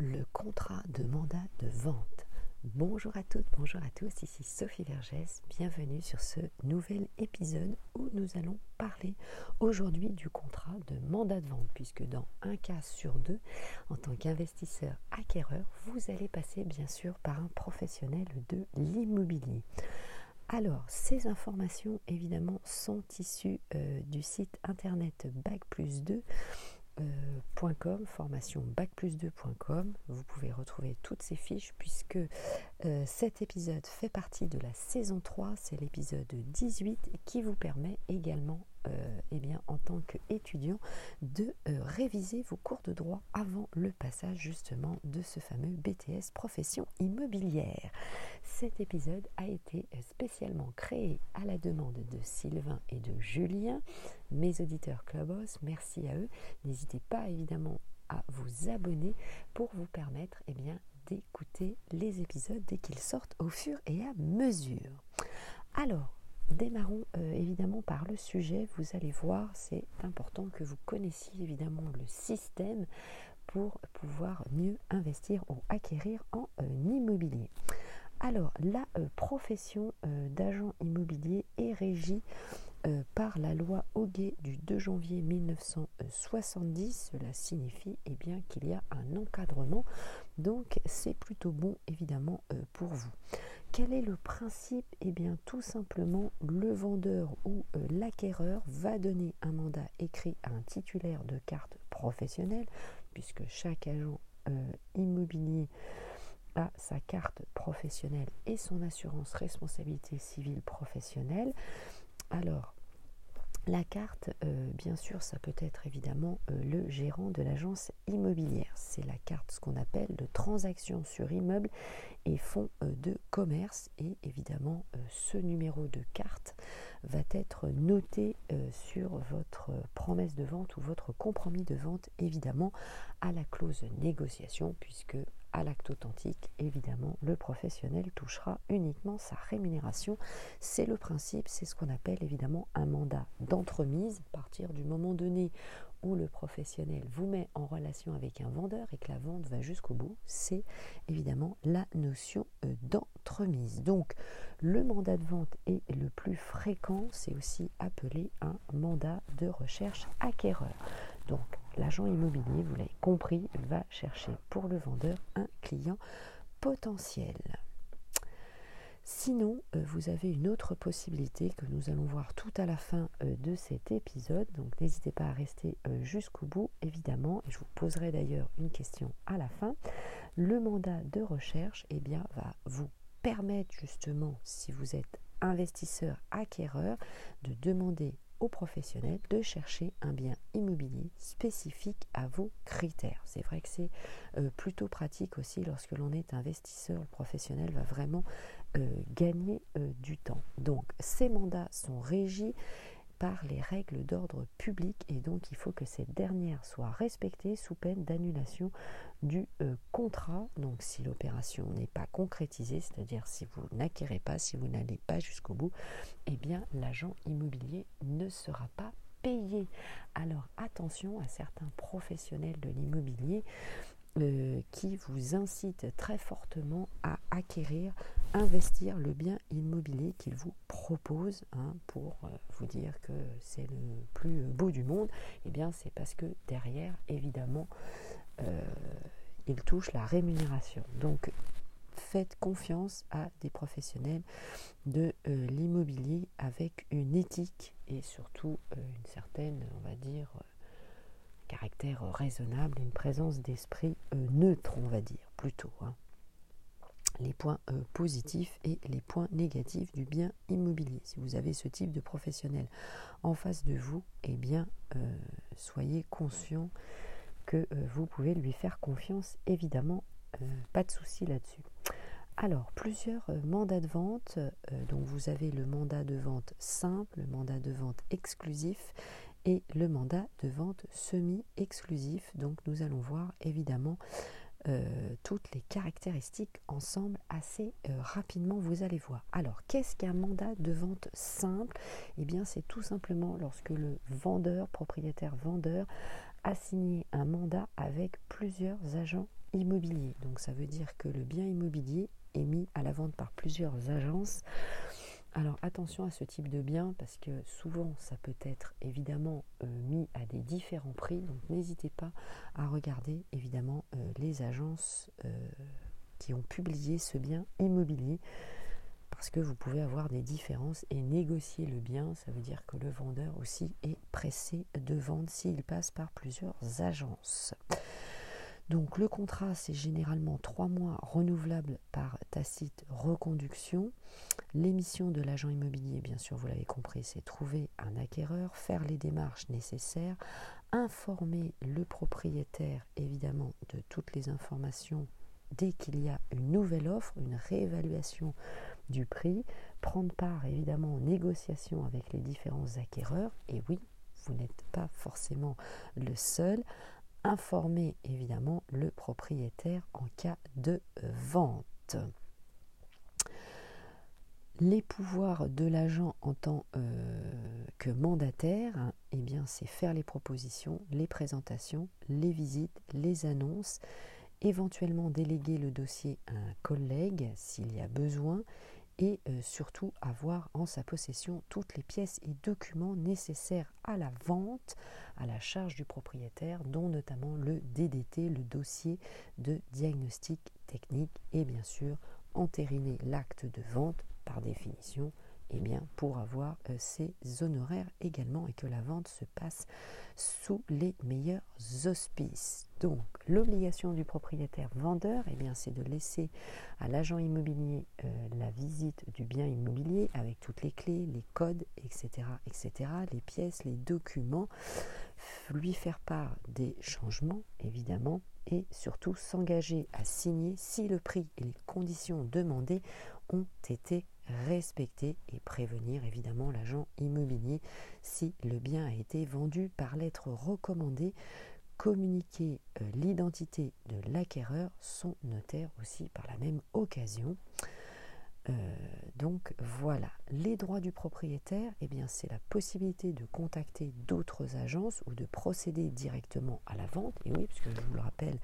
le contrat de mandat de vente. Bonjour à toutes, bonjour à tous, ici Sophie Vergès, bienvenue sur ce nouvel épisode où nous allons parler aujourd'hui du contrat de mandat de vente, puisque dans un cas sur deux, en tant qu'investisseur acquéreur, vous allez passer bien sûr par un professionnel de l'immobilier. Alors, ces informations évidemment sont issues euh, du site internet Bac plus 2 euh, .com, formation bac plus 2.com. Vous pouvez retrouver toutes ces fiches puisque euh, cet épisode fait partie de la saison 3, c'est l'épisode 18 qui vous permet également euh, eh en tant qu'étudiant de réviser vos cours de droit avant le passage justement de ce fameux BTS profession immobilière. Cet épisode a été spécialement créé à la demande de Sylvain et de Julien, mes auditeurs Clubhouse, merci à eux. N'hésitez pas évidemment à vous abonner pour vous permettre eh bien, d'écouter les épisodes dès qu'ils sortent au fur et à mesure. Alors, démarrons euh, évidemment par le sujet. Vous allez voir, c'est important que vous connaissiez évidemment le système pour pouvoir mieux investir ou acquérir en euh, immobilier. Alors, la euh, profession d'agent immobilier est régie euh, par la loi Hoguet du 2 janvier 1970. Cela signifie eh bien, qu'il y a un encadrement, donc c'est plutôt bon évidemment euh, pour vous. Quel est le principe? Eh bien tout simplement le vendeur ou euh, l'acquéreur va donner un mandat écrit à un titulaire de carte professionnelle, puisque chaque agent immobilier a sa carte professionnelle et son assurance responsabilité civile professionnelle. Alors, la carte, euh, bien sûr, ça peut être évidemment euh, le gérant de l'agence immobilière. C'est la carte, ce qu'on appelle de transaction sur immeuble et fonds euh, de commerce. Et évidemment, ce numéro de carte va être noté sur votre promesse de vente ou votre compromis de vente, évidemment, à la clause négociation, puisque à l'acte authentique, évidemment, le professionnel touchera uniquement sa rémunération. C'est le principe, c'est ce qu'on appelle évidemment un mandat d'entremise. À partir du moment donné le professionnel vous met en relation avec un vendeur et que la vente va jusqu'au bout, c'est évidemment la notion euh, d'entremise. Donc, le mandat de vente est le plus fréquent, c'est aussi appelé un mandat de recherche acquéreur. Donc, l'agent immobilier, vous l'avez compris, va chercher pour le vendeur un client potentiel. Sinon, euh, vous avez une autre possibilité que nous allons voir tout à la fin euh, de cet épisode. Donc n'hésitez pas à rester euh, jusqu'au bout, évidemment. Et je vous poserai d'ailleurs une question à la fin. Le mandat de recherche eh bien, va vous permettre justement, si vous êtes investisseur acquéreur, de demander aux professionnels de chercher un bien immobilier spécifique à vos critères. C'est vrai que c'est plutôt pratique aussi lorsque l'on est investisseur. Le professionnel va vraiment euh, gagner euh, du temps. Donc ces mandats sont régis par les règles d'ordre public et donc il faut que ces dernières soient respectées sous peine d'annulation du euh, contrat. Donc si l'opération n'est pas concrétisée, c'est-à-dire si vous n'acquérez pas, si vous n'allez pas jusqu'au bout, eh bien l'agent immobilier ne sera pas payé. Alors attention à certains professionnels de l'immobilier qui vous incite très fortement à acquérir, investir le bien immobilier qu'il vous propose hein, pour euh, vous dire que c'est le plus beau du monde. Eh bien, c'est parce que derrière, évidemment, euh, il touche la rémunération. Donc, faites confiance à des professionnels de l'immobilier avec une éthique et surtout une certaine, on va dire, caractère raisonnable, une présence d'esprit euh, neutre, on va dire, plutôt. Hein. Les points euh, positifs et les points négatifs du bien immobilier. Si vous avez ce type de professionnel en face de vous, eh bien, euh, soyez conscient que vous pouvez lui faire confiance, évidemment, pas de souci là-dessus. Alors, plusieurs mandats de vente. donc, vous avez le mandat de vente simple, le mandat de vente exclusif et le mandat de vente semi-exclusif. Donc nous allons voir évidemment euh, toutes les caractéristiques ensemble assez euh, rapidement, vous allez voir. Alors, qu'est-ce qu'un mandat de vente simple? Eh bien, c'est tout simplement lorsque le vendeur, propriétaire vendeur, a signé un mandat avec plusieurs agents immobiliers. Donc ça veut dire que le bien immobilier est mis à la vente par plusieurs agences. Alors attention à ce type de bien parce que souvent ça peut être évidemment euh, mis à des différents prix. Donc n'hésitez pas à regarder évidemment euh, les agences euh, qui ont publié ce bien immobilier parce que vous pouvez avoir des différences et négocier le bien. Ça veut dire que le vendeur aussi est pressé de vendre s'il passe par plusieurs agences. Donc le contrat, c'est généralement trois mois renouvelables par tacite reconduction. L'émission de l'agent immobilier, bien sûr, vous l'avez compris, c'est trouver un acquéreur, faire les démarches nécessaires, informer le propriétaire, évidemment, de toutes les informations dès qu'il y a une nouvelle offre, une réévaluation du prix, prendre part évidemment aux négociations avec les différents acquéreurs, et oui, vous n'êtes pas forcément le seul, informer évidemment le propriétaire en cas de vente. Les pouvoirs de l'agent en tant euh, que mandataire, eh bien, c'est faire les propositions, les présentations, les visites, les annonces, éventuellement déléguer le dossier à un collègue s'il y a besoin, et euh, surtout avoir en sa possession toutes les pièces et documents nécessaires à la vente à la charge du propriétaire, dont notamment le DDT, le dossier de diagnostic technique, et bien sûr entériner l'acte de vente par définition eh bien, pour avoir euh, ses honoraires également et que la vente se passe sous les meilleurs auspices. Donc, l'obligation du propriétaire vendeur, eh bien, c'est de laisser à l'agent immobilier euh, la visite du bien immobilier avec toutes les clés, les codes, etc., etc., les pièces, les documents, lui faire part des changements, évidemment, et surtout s'engager à signer si le prix et les conditions demandées ont été respectés et prévenir évidemment l'agent immobilier si le bien a été vendu par lettre recommandée, communiquer euh, l'identité de l'acquéreur, son notaire aussi par la même occasion. Euh, donc voilà, les droits du propriétaire, eh bien c'est la possibilité de contacter d'autres agences ou de procéder directement à la vente. Et oui, puisque je vous le rappelle,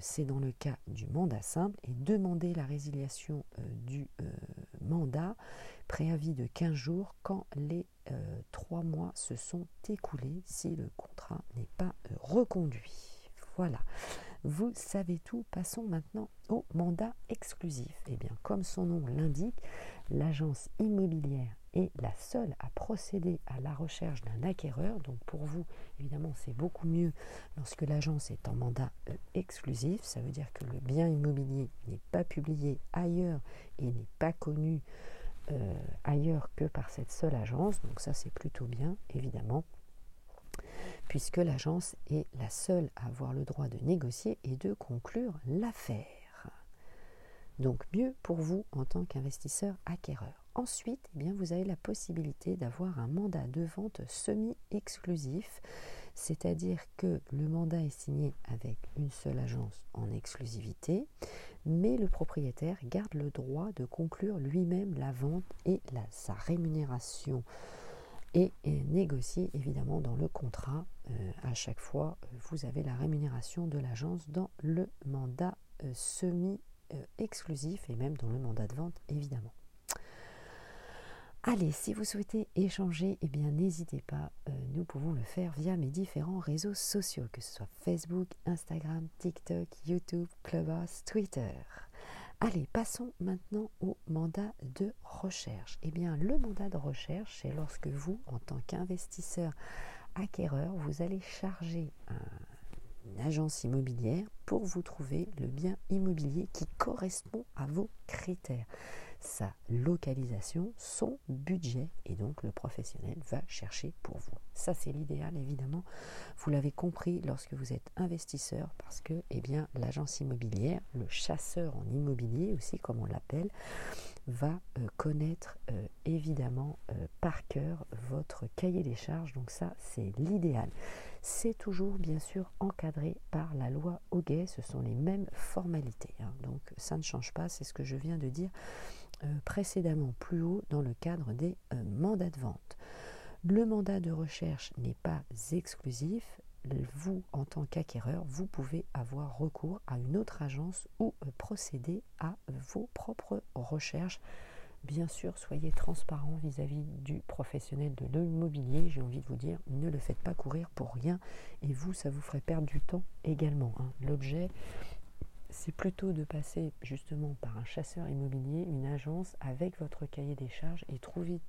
c'est dans le cas du mandat simple et demander la résiliation euh, du mandat, préavis de 15 jours quand les 3 mois se sont écoulés si le contrat n'est pas reconduit. Voilà. Vous savez tout, passons maintenant au mandat exclusif. Eh bien, comme son nom l'indique, l'agence immobilière est la seule à procéder à la recherche d'un acquéreur. Donc pour vous, évidemment, c'est beaucoup mieux lorsque l'agence est en mandat euh, exclusif. Ça veut dire que le bien immobilier n'est pas publié ailleurs et n'est pas connu euh, ailleurs que par cette seule agence. Donc ça, c'est plutôt bien, évidemment puisque l'agence est la seule à avoir le droit de négocier et de conclure l'affaire. Donc mieux pour vous en tant qu'investisseur acquéreur. Ensuite, eh vous avez la possibilité d'avoir un mandat de vente semi-exclusif, c'est-à-dire que le mandat est signé avec une seule agence en exclusivité, mais le propriétaire garde le droit de conclure lui-même la vente et sa rémunération et, négocier évidemment dans le contrat. Euh, à chaque fois, vous avez la rémunération de l'agence dans le mandat euh, semi-exclusif et même dans le mandat de vente évidemment. Allez, si vous souhaitez échanger, eh bien n'hésitez pas, euh, nous pouvons le faire via mes différents réseaux sociaux, que ce soit Facebook, Instagram, TikTok, YouTube, Clubhouse, Twitter. Allez, passons maintenant au mandat de recherche. Eh bien, le mandat de recherche, c'est lorsque vous, en tant qu'investisseur acquéreur, vous allez charger une agence immobilière pour vous trouver le bien immobilier qui correspond à vos critères sa localisation, son budget, et donc le professionnel va chercher pour vous. Ça, c'est l'idéal, évidemment. Vous l'avez compris lorsque vous êtes investisseur, parce que, eh bien, l'agence immobilière, le chasseur en immobilier aussi, comme on l'appelle, va euh, connaître euh, évidemment euh, par cœur votre cahier des charges. Donc ça, c'est l'idéal. C'est toujours bien sûr encadré par la loi Hoguet. Ce sont les mêmes formalités. Hein. Donc ça ne change pas. C'est ce que je viens de dire précédemment plus haut dans le cadre des mandats de vente. Le mandat de recherche n'est pas exclusif vous, en tant qu'acquéreur, vous pouvez avoir recours à une autre agence ou procéder à vos propres recherches Bien sûr, soyez transparent vis-à-vis du professionnel de l'immobilier. J'ai envie de vous dire, ne le faites pas courir pour rien. Et vous, ça vous ferait perdre du temps également. Hein. L'objet, c'est plutôt de passer justement par un chasseur immobilier, une agence avec votre cahier des charges et trouver,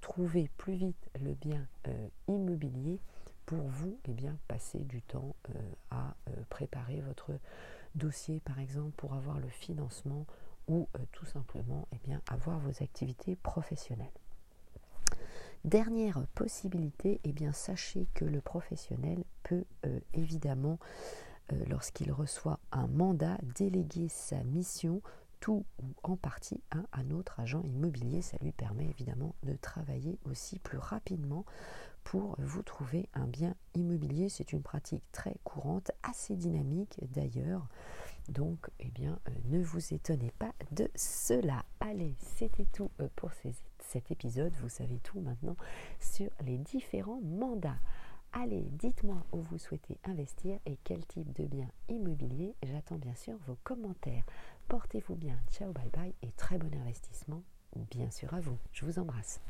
trouver plus vite le bien euh, immobilier pour vous et eh bien, passer du temps euh, à euh, préparer votre dossier par exemple pour avoir le financement ou tout simplement eh bien, avoir vos activités professionnelles. Dernière possibilité, eh bien, sachez que le professionnel peut évidemment, euh, lorsqu'il reçoit un mandat, déléguer sa mission tout ou en partie à un autre agent immobilier. Ça lui permet évidemment de travailler aussi plus rapidement pour vous trouver un bien immobilier. C'est une pratique très courante, assez dynamique d'ailleurs. Donc, eh bien, euh, ne vous étonnez pas de cela. Allez, c'était tout euh, pour cet épisode. Vous savez tout maintenant sur les différents mandats. Allez, dites-moi où vous souhaitez investir et quel type de bien immobilier. J'attends bien sûr vos commentaires. Portez-vous bien. Ciao, bye bye et très bon investissement, bien sûr à vous. Je vous embrasse.